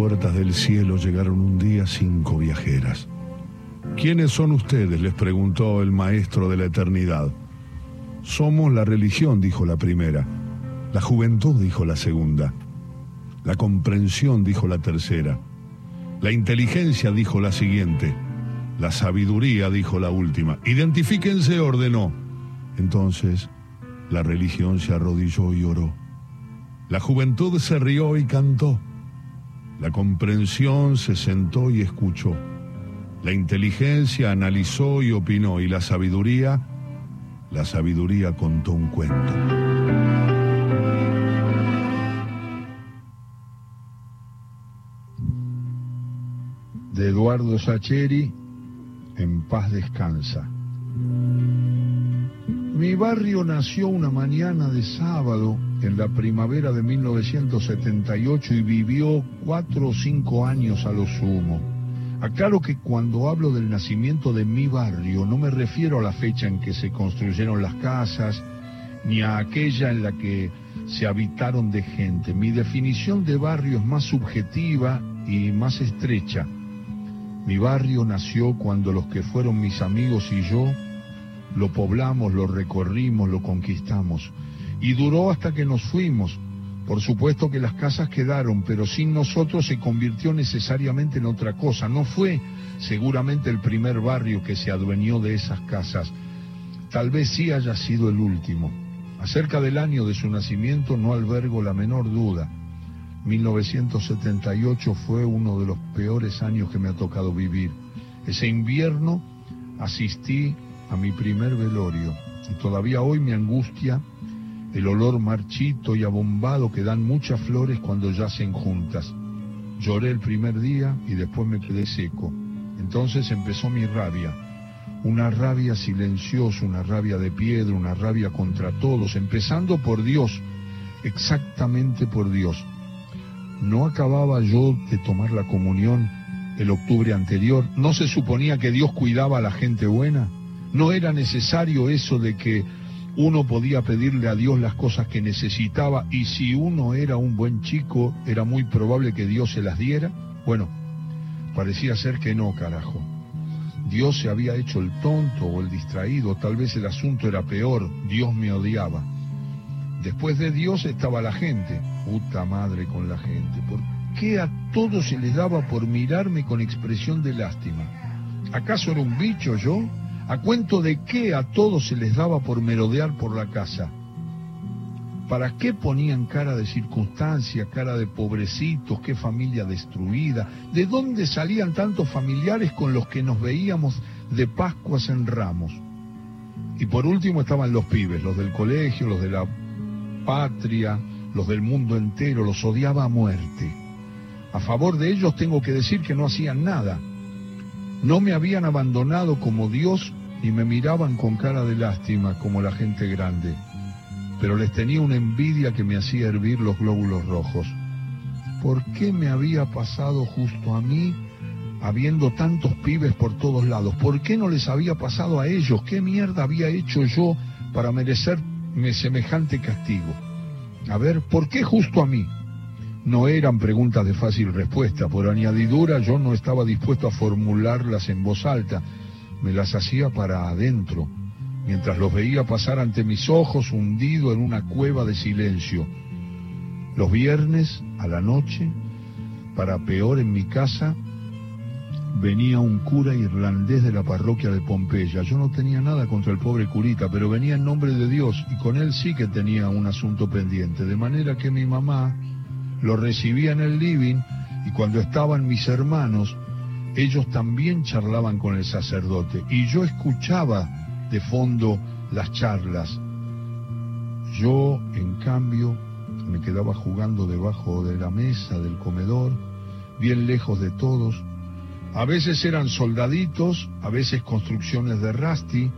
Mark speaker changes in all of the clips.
Speaker 1: puertas del cielo llegaron un día cinco viajeras. ¿Quiénes son ustedes? les preguntó el maestro de la eternidad. Somos la religión, dijo la primera. La juventud, dijo la segunda. La comprensión, dijo la tercera. La inteligencia, dijo la siguiente. La sabiduría, dijo la última. Identifíquense, ordenó. Entonces, la religión se arrodilló y oró. La juventud se rió y cantó. La comprensión se sentó y escuchó. La inteligencia analizó y opinó. Y la sabiduría, la sabiduría contó un cuento.
Speaker 2: de Eduardo Sacheri, En paz descansa. Mi barrio nació una mañana de sábado en la primavera de 1978 y vivió cuatro o cinco años a lo sumo. Aclaro que cuando hablo del nacimiento de mi barrio no me refiero a la fecha en que se construyeron las casas, ni a aquella en la que se habitaron de gente. Mi definición de barrio es más subjetiva y más estrecha. Mi barrio nació cuando los que fueron mis amigos y yo lo poblamos, lo recorrimos, lo conquistamos. Y duró hasta que nos fuimos. Por supuesto que las casas quedaron, pero sin nosotros se convirtió necesariamente en otra cosa. No fue seguramente el primer barrio que se adueñó de esas casas. Tal vez sí haya sido el último. Acerca del año de su nacimiento no albergo la menor duda. 1978 fue uno de los peores años que me ha tocado vivir. Ese invierno asistí a mi primer velorio y todavía hoy me angustia el olor marchito y abombado que dan muchas flores cuando yacen juntas. Lloré el primer día y después me quedé seco. Entonces empezó mi rabia. Una rabia silenciosa, una rabia de piedra, una rabia contra todos, empezando por Dios, exactamente por Dios. ¿No acababa yo de tomar la comunión el octubre anterior? ¿No se suponía que Dios cuidaba a la gente buena? ¿No era necesario eso de que uno podía pedirle a Dios las cosas que necesitaba y si uno era un buen chico era muy probable que Dios se las diera? Bueno, parecía ser que no, carajo. Dios se había hecho el tonto o el distraído, tal vez el asunto era peor, Dios me odiaba. Después de Dios estaba la gente. Puta madre con la gente. ¿Por qué a todos se les daba por mirarme con expresión de lástima? ¿Acaso era un bicho yo? ¿A cuento de qué a todos se les daba por merodear por la casa? ¿Para qué ponían cara de circunstancia, cara de pobrecitos, qué familia destruida? ¿De dónde salían tantos familiares con los que nos veíamos de Pascuas en Ramos? Y por último estaban los pibes, los del colegio, los de la patria, los del mundo entero, los odiaba a muerte. A favor de ellos tengo que decir que no hacían nada. No me habían abandonado como Dios ni me miraban con cara de lástima como la gente grande, pero les tenía una envidia que me hacía hervir los glóbulos rojos. ¿Por qué me había pasado justo a mí, habiendo tantos pibes por todos lados? ¿Por qué no les había pasado a ellos? ¿Qué mierda había hecho yo para merecer semejante castigo? A ver, ¿por qué justo a mí? No eran preguntas de fácil respuesta. Por añadidura, yo no estaba dispuesto a formularlas en voz alta. Me las hacía para adentro, mientras los veía pasar ante mis ojos hundido en una cueva de silencio. Los viernes, a la noche, para peor en mi casa, venía un cura irlandés de la parroquia de Pompeya. Yo no tenía nada contra el pobre curita, pero venía en nombre de Dios y con él sí que tenía un asunto pendiente. De manera que mi mamá lo recibía en el living y cuando estaban mis hermanos, ellos también charlaban con el sacerdote y yo escuchaba de fondo las charlas. Yo, en cambio, me quedaba jugando debajo de la mesa del comedor, bien lejos de todos, a veces eran soldaditos, a veces construcciones de Rasti,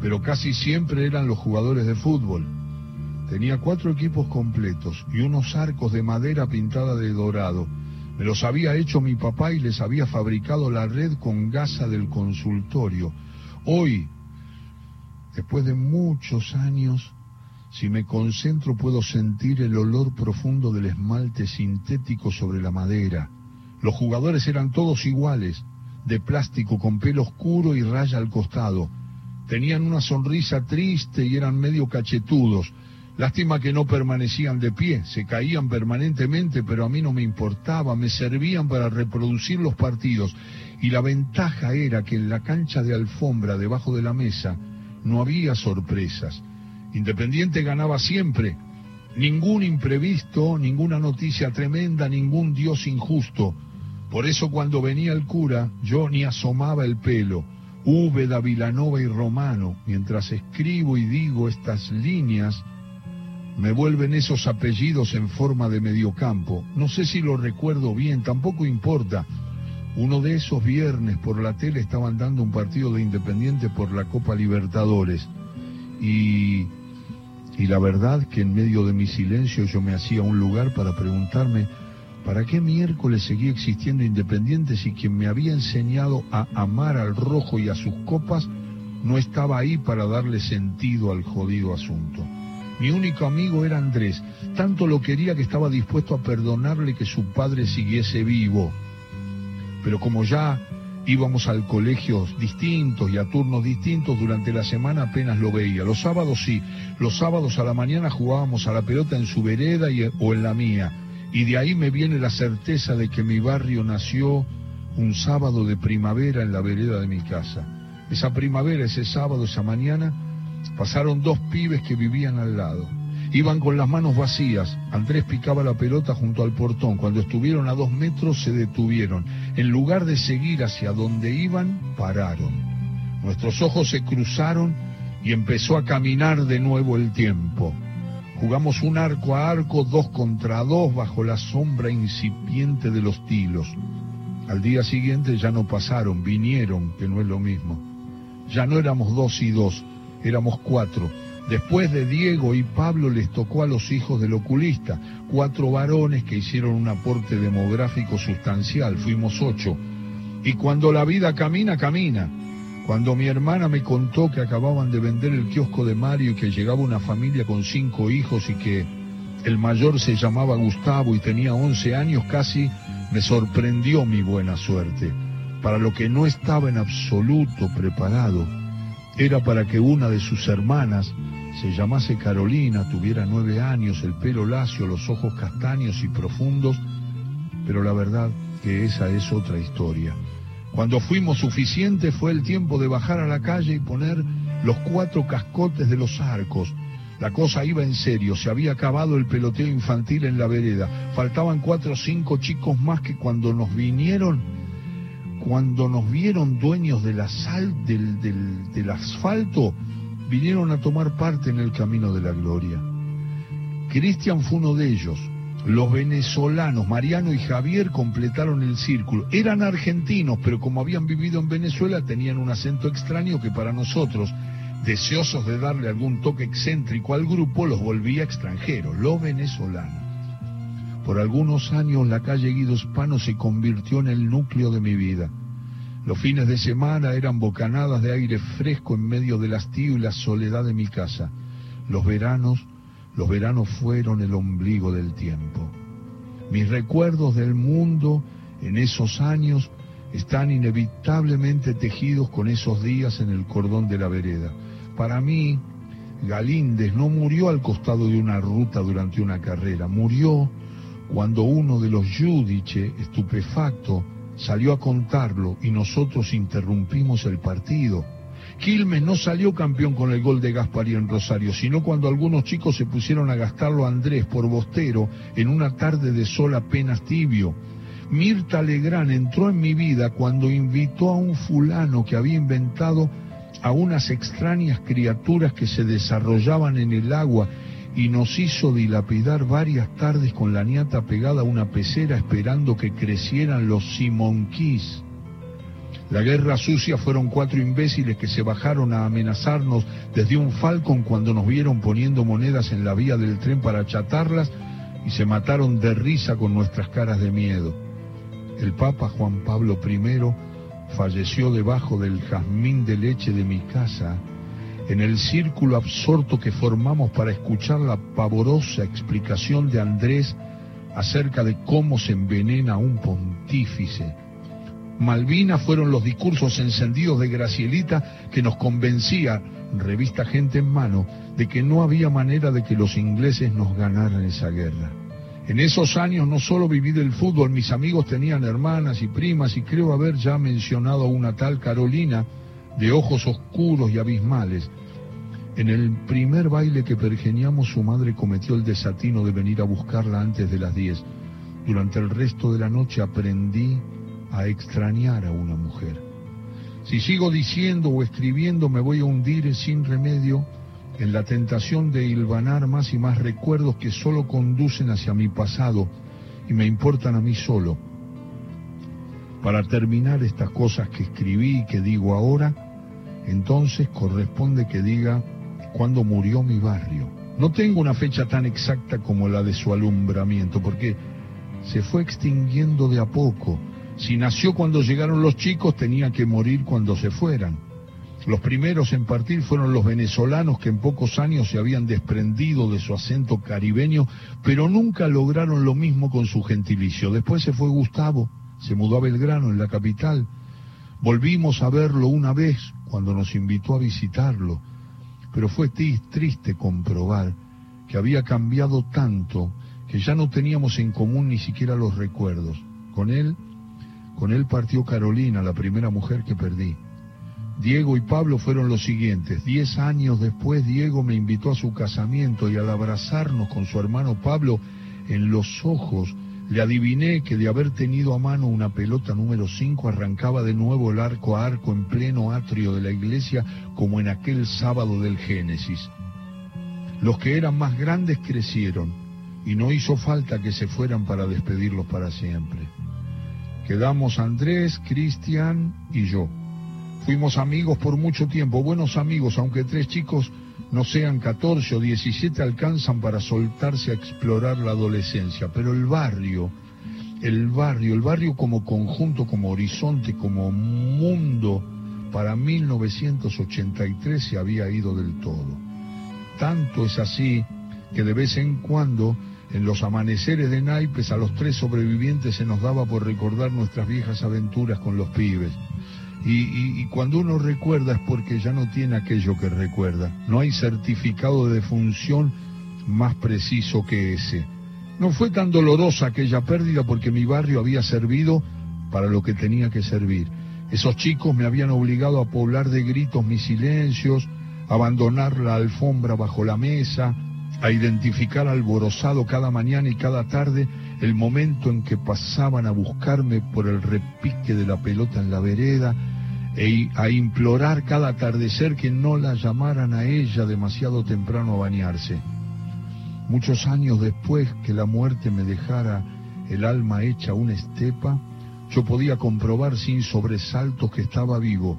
Speaker 2: pero casi siempre eran los jugadores de fútbol. Tenía cuatro equipos completos y unos arcos de madera pintada de dorado. Me los había hecho mi papá y les había fabricado la red con gasa del consultorio. Hoy, después de muchos años, si me concentro puedo sentir el olor profundo del esmalte sintético sobre la madera Los jugadores eran todos iguales, de plástico con pelo oscuro y raya al costado. Tenían una sonrisa triste y eran medio cachetudos. Lástima que no permanecían de pie, se caían permanentemente, pero a mí no me importaba, me servían para reproducir los partidos. Y la ventaja era que en la cancha de alfombra debajo de la mesa no había sorpresas. Independiente ganaba siempre. Ningún imprevisto, ninguna noticia tremenda, ningún dios injusto. Por eso cuando venía el cura, yo ni asomaba el pelo. Úbeda, Vilanova y Romano, mientras escribo y digo estas líneas, me vuelven esos apellidos en forma de mediocampo. No sé si lo recuerdo bien, tampoco importa. Uno de esos viernes por la tele estaban dando un partido de Independiente por la Copa Libertadores. Y, y la verdad que en medio de mi silencio yo me hacía un lugar para preguntarme ¿para qué miércoles seguía existiendo Independiente si quien me había enseñado a amar al rojo y a sus copas no estaba ahí para darle sentido al jodido asunto? Mi único amigo era Andrés. Tanto lo quería que estaba dispuesto a perdonarle que su padre siguiese vivo. Pero como ya íbamos al colegio distintos y a turnos distintos, durante la semana apenas lo veía. Los sábados sí, los sábados a la mañana jugábamos a la pelota en su vereda o en la mía. Y de ahí me viene la certeza de que mi barrio nació un sábado de primavera en la vereda de mi casa. Esa primavera, ese sábado, esa mañana, Pasaron dos pibes que vivían al lado. Iban con las manos vacías. Andrés picaba la pelota junto al portón. Cuando estuvieron a dos metros se detuvieron. En lugar de seguir hacia donde iban, pararon. Nuestros ojos se cruzaron y empezó a caminar de nuevo el tiempo. Jugamos un arco a arco, dos contra dos, bajo la sombra incipiente de los tilos. Al día siguiente ya no pasaron, vinieron, que no es lo mismo. Ya no éramos dos y dos, éramos cuatro. Después de Diego y Pablo les tocó a los hijos del oculista, cuatro varones que hicieron un aporte demográfico sustancial, fuimos ocho. Y cuando la vida camina, camina. Cuando mi hermana me contó que acababan de vender el kiosco de Mario y que llegaba una familia con cinco hijos y que el mayor se llamaba Gustavo y tenía once años, casi me sorprendió mi buena suerte. Para lo que no estaba en absoluto preparado, era para que una de sus hermanas se llamase Carolina, tuviera nueve años, el pelo lacio, los ojos castaños y profundos, pero la verdad que esa es otra historia. Cuando fuimos suficientes fue el tiempo de bajar a la calle y poner los cuatro cascotes de los arcos. La cosa iba en serio, se había acabado el peloteo infantil en la vereda. Faltaban cuatro o cinco chicos más que cuando nos vinieron cuando nos vieron dueños del, del asfalto, vinieron a tomar parte en el camino de la gloria. Cristian fue uno de ellos. Los venezolanos, Mariano y Javier, completaron el círculo. Eran argentinos, pero como habían vivido en Venezuela, tenían un acento extraño que para nosotros, deseosos de darle algún toque excéntrico al grupo, los volvía extranjeros, los venezolanos. Por algunos años la calle Guido Hispano se convirtió en el núcleo de mi vida. Los fines de semana eran bocanadas de aire fresco en medio del hastío y la soledad de mi casa. Los veranos, los veranos fueron el ombligo del tiempo. Mis recuerdos del mundo en esos años están inevitablemente tejidos con esos días en el cordón de la vereda. Para mí, Galíndez no murió al costado de una ruta durante una carrera, murió cuando uno de los Yudiche, estupefacto, salió a contarlo y nosotros interrumpimos el partido. Quilmes no salió campeón con el gol de Gaspari en Rosario, sino cuando algunos chicos se pusieron a gastarlo a Andrés por Bostero en una tarde de sol apenas tibio. Mirta Legrán entró en mi vida cuando invitó a un fulano que había inventado a unas extrañas criaturas que se desarrollaban en el agua y nos hizo dilapidar varias tardes con la niata pegada a una pecera esperando que crecieran los simonquís. La guerra sucia fueron cuatro imbéciles que se bajaron a amenazarnos desde un falcón cuando nos vieron poniendo monedas en la vía del tren para achatarlas y se mataron de risa con nuestras caras de miedo. El Papa Juan Pablo I falleció debajo del jazmín de leche de mi casa en el círculo absorto que formamos para escuchar la pavorosa explicación de Andrés acerca de cómo se envenena un pontífice. Malvinas fueron los discursos encendidos de Gracielita que nos convencía, revista Gente en Mano, de que no había manera de que los ingleses nos ganaran esa guerra. En esos años no solo viví del fútbol, mis amigos tenían hermanas y primas y creo haber ya mencionado a una tal Carolina de ojos oscuros y abismales. En el primer baile que pergeniamos su madre cometió el desatino de venir a buscarla antes de las diez. Durante el resto de la noche aprendí a extrañar a una mujer. Si sigo diciendo o escribiendo me voy a hundir sin remedio en la tentación de hilvanar más y más recuerdos que solo conducen hacia mi pasado y me importan a mí solo. Para terminar estas cosas que escribí y que digo ahora, entonces corresponde que diga cuándo murió mi barrio. No tengo una fecha tan exacta como la de su alumbramiento, porque se fue extinguiendo de a poco. Si nació cuando llegaron los chicos, tenía que morir cuando se fueran. Los primeros en partir fueron los venezolanos que en pocos años se habían desprendido de su acento caribeño, pero nunca lograron lo mismo con su gentilicio. Después se fue Gustavo, se mudó a Belgrano, en la capital. Volvimos a verlo una vez cuando nos invitó a visitarlo, pero fue triste comprobar que había cambiado tanto que ya no teníamos en común ni siquiera los recuerdos. Con él, con él partió Carolina, la primera mujer que perdí. Diego y Pablo fueron los siguientes. Diez años después, Diego me invitó a su casamiento y al abrazarnos con su hermano Pablo en los ojos, le adiviné que de haber tenido a mano una pelota número 5 arrancaba de nuevo el arco a arco en pleno atrio de la iglesia como en aquel sábado del Génesis. Los que eran más grandes crecieron y no hizo falta que se fueran para despedirlos para siempre. Quedamos Andrés, Cristian y yo. Fuimos amigos por mucho tiempo, buenos amigos, aunque tres chicos no sean 14 o 17 alcanzan para soltarse a explorar la adolescencia, pero el barrio, el barrio, el barrio como conjunto, como horizonte, como mundo, para 1983 se había ido del todo. Tanto es así que de vez en cuando en los amaneceres de naipes a los tres sobrevivientes se nos daba por recordar nuestras viejas aventuras con los pibes. Y, cuando uno recuerda es porque ya no tiene aquello que recuerda. No hay certificado de defunción más preciso que ese. No fue tan dolorosa aquella pérdida porque mi barrio había servido para lo que tenía que servir. Esos chicos me habían obligado a poblar de gritos mis silencios, abandonar la alfombra bajo la mesa, a identificar alborozado cada mañana y cada tarde el momento en que pasaban a buscarme por el repique de la pelota en la vereda, e a implorar cada atardecer que no la llamaran a ella demasiado temprano a bañarse. Muchos años después que la muerte me dejara el alma hecha una estepa, yo podía comprobar sin sobresaltos que estaba vivo.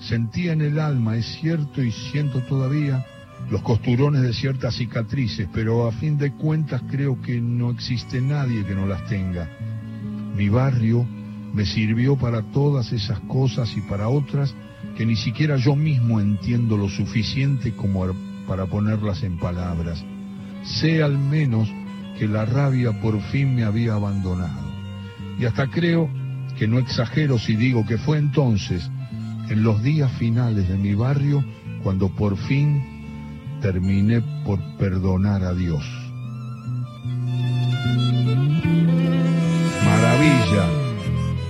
Speaker 2: Sentía en el alma, es cierto y siento todavía, los costurones de ciertas cicatrices, pero a fin de cuentas creo que no existe nadie que no las tenga. Mi barrio, me sirvió para todas esas cosas y para otras que ni siquiera yo mismo entiendo lo suficiente como para ponerlas en palabras. Sé al menos que la rabia por fin me había abandonado. Y hasta creo que no exagero si digo que fue entonces, en los días finales de mi barrio, cuando por fin terminé por perdonar a Dios. Maravilla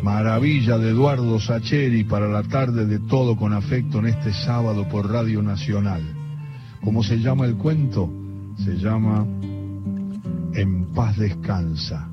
Speaker 2: Maravilla de Eduardo Sacheri para la tarde de todo con afecto en este sábado por Radio Nacional. ¿Cómo se llama el cuento? Se llama En paz descansa.